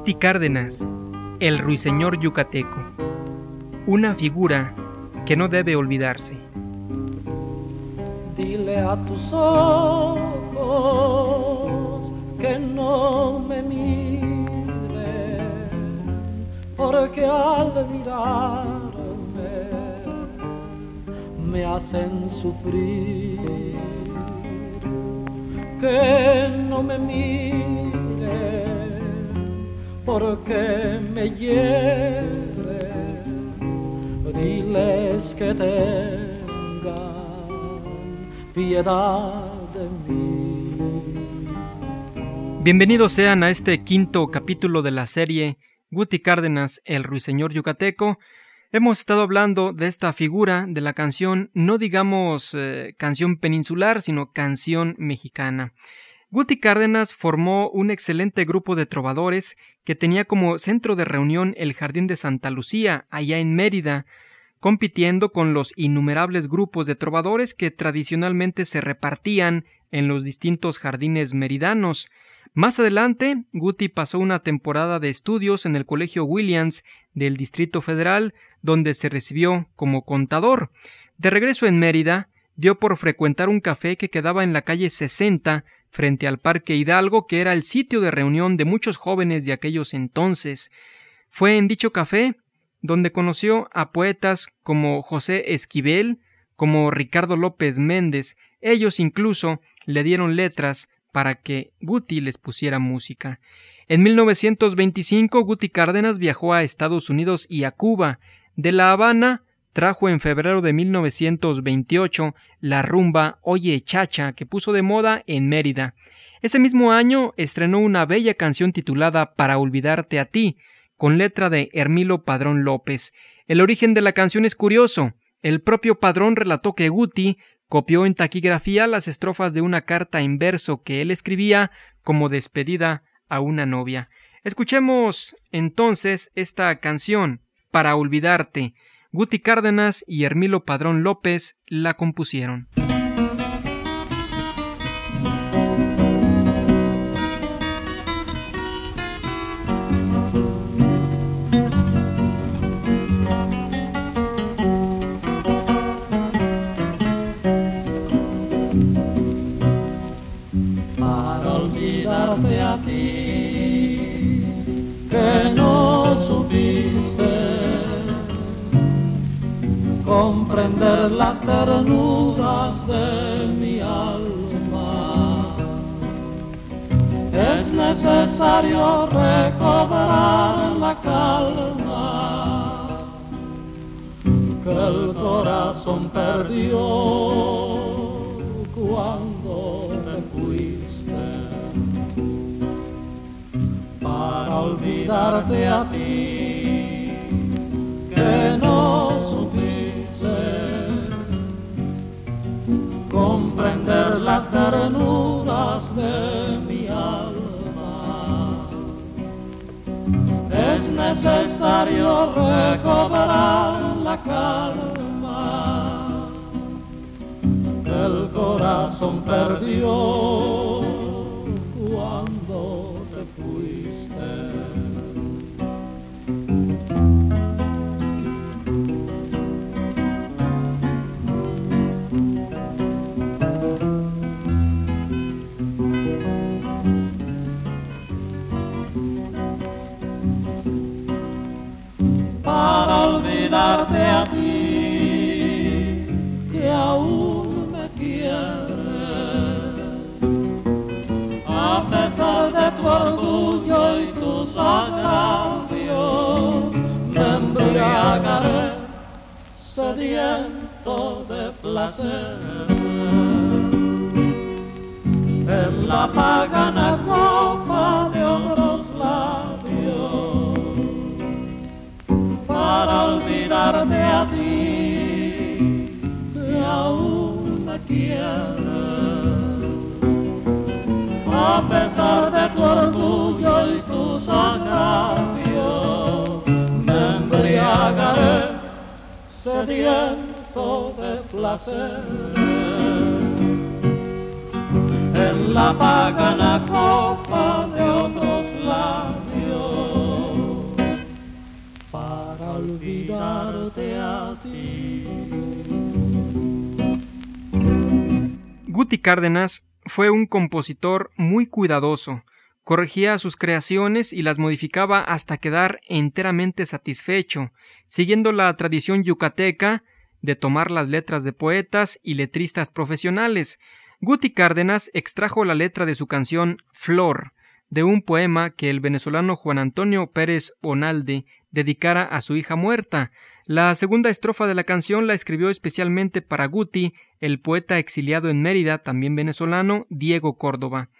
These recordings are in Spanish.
Guti Cárdenas, el ruiseñor yucateco, una figura que no debe olvidarse. Dile a tus ojos que no me miren, porque al mirarme me hacen sufrir. Que no me miren porque me lleve, diles que tengan piedad de mí. Bienvenidos sean a este quinto capítulo de la serie Guti Cárdenas, el ruiseñor yucateco. Hemos estado hablando de esta figura de la canción, no digamos eh, canción peninsular, sino canción mexicana. Guti Cárdenas formó un excelente grupo de trovadores que tenía como centro de reunión el Jardín de Santa Lucía, allá en Mérida, compitiendo con los innumerables grupos de trovadores que tradicionalmente se repartían en los distintos jardines meridanos. Más adelante, Guti pasó una temporada de estudios en el Colegio Williams del Distrito Federal, donde se recibió como contador. De regreso en Mérida, dio por frecuentar un café que quedaba en la calle 60 frente al Parque Hidalgo, que era el sitio de reunión de muchos jóvenes de aquellos entonces. Fue en dicho café donde conoció a poetas como José Esquivel, como Ricardo López Méndez, ellos incluso le dieron letras para que Guti les pusiera música. En 1925 Guti Cárdenas viajó a Estados Unidos y a Cuba. De La Habana trajo en febrero de 1928 la rumba Oye Chacha que puso de moda en Mérida. Ese mismo año estrenó una bella canción titulada Para olvidarte a ti, con letra de Hermilo Padrón López. El origen de la canción es curioso. El propio Padrón relató que Guti copió en taquigrafía las estrofas de una carta en verso que él escribía como despedida a una novia. Escuchemos entonces esta canción, Para olvidarte, Guti Cárdenas y Hermilo Padrón López la compusieron. Comprender las ternuras de mi alma. Es necesario recobrar la calma que el corazón perdió cuando te fuiste para olvidarte a ti que no necesario recobrar la calma. El corazón perdió tus agravios me embriagaré sediento de placer en la pagana copa de otros labios para olvidarte a ti que aún me quieres. A pesar de sediento de placer. En la pagana copa de otros labios olvidarte a ti. Guti Cárdenas fue un compositor muy cuidadoso, corregía sus creaciones y las modificaba hasta quedar enteramente satisfecho, siguiendo la tradición yucateca de tomar las letras de poetas y letristas profesionales. Guti Cárdenas extrajo la letra de su canción Flor, de un poema que el venezolano Juan Antonio Pérez Onalde dedicara a su hija muerta. La segunda estrofa de la canción la escribió especialmente para Guti, el poeta exiliado en Mérida, también venezolano, Diego Córdoba.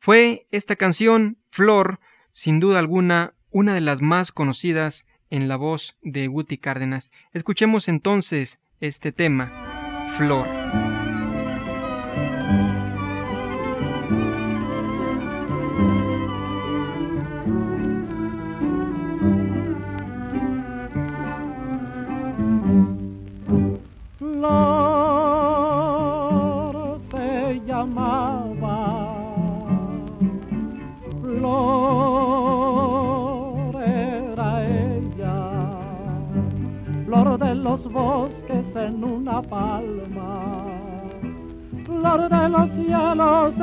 Fue esta canción, Flor, sin duda alguna, una de las más conocidas en la voz de Guti Cárdenas. Escuchemos entonces este tema, Flor. palma. Flor de los cielos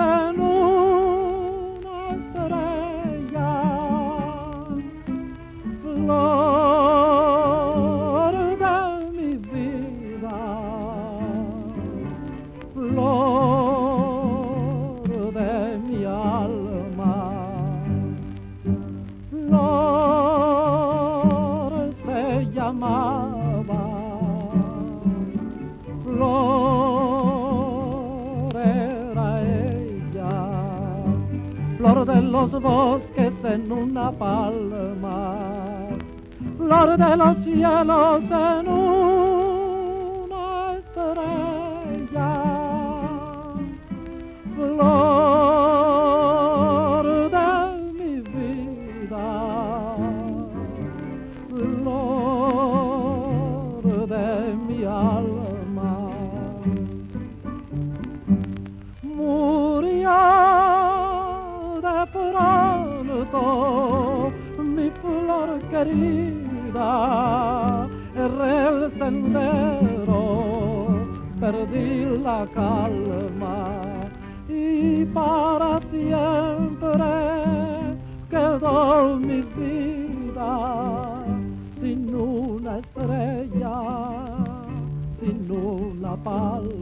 conoscen una estrella flor de mi vida flor de mi alma murió de pronto mi flor querida el sendero, perdí la calma y para siempre quedó mi vida sin una estrella, sin una palma.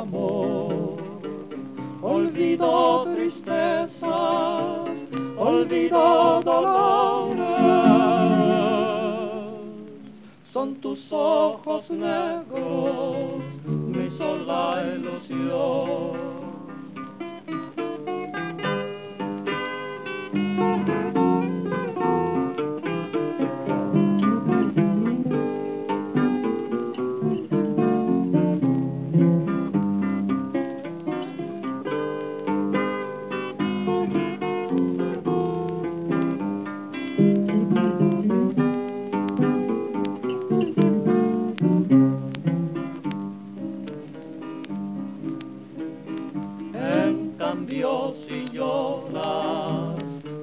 amor. Olvido tristezas, olvido dolores. Son tus ojos negros mi sola ilusión.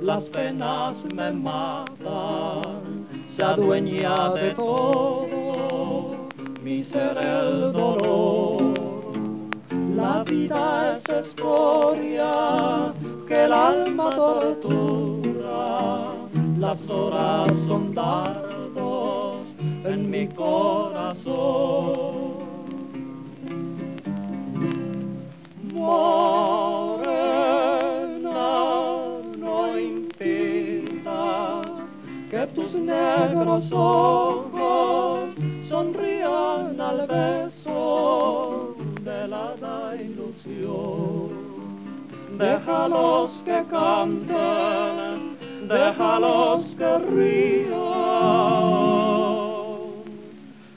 Las penas me matan, se adueña de todo mi ser el dolor. La vida es escoria que el alma tortura, las horas son dardos en mi corazón. Negros ojos sonrían al beso de la ilusión. Déjalos que canten, déjalos que rían.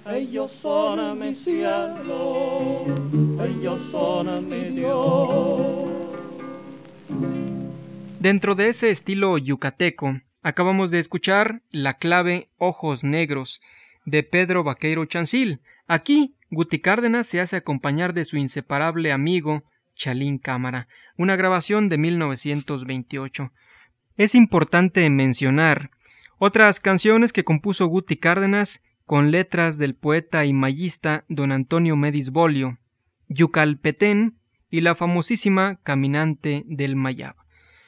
Ellos son mi cielo, ellos son mi Dios. Dentro de ese estilo yucateco, Acabamos de escuchar la clave Ojos Negros de Pedro Vaqueiro Chancil. Aquí, Guti Cárdenas se hace acompañar de su inseparable amigo Chalín Cámara, una grabación de 1928. Es importante mencionar otras canciones que compuso Guti Cárdenas con letras del poeta y mayista don Antonio Medis Bolio, Yucalpetén y la famosísima Caminante del Mayab.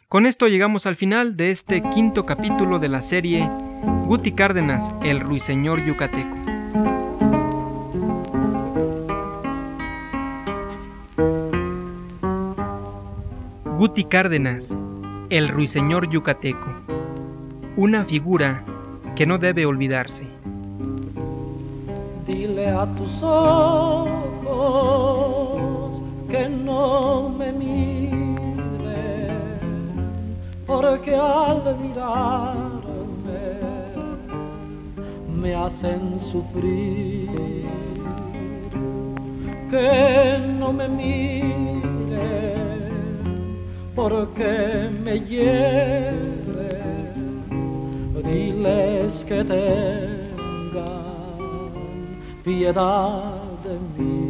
Con esto llegamos al final de este quinto capítulo de la serie Guti Cárdenas, el ruiseñor yucateco. Guti Cárdenas, el ruiseñor yucateco, una figura que no debe olvidarse. Dile a tus ojos que no me porque al mirarme me hacen sufrir. Que no me miren porque me hieren, diles que tengan piedad de mí.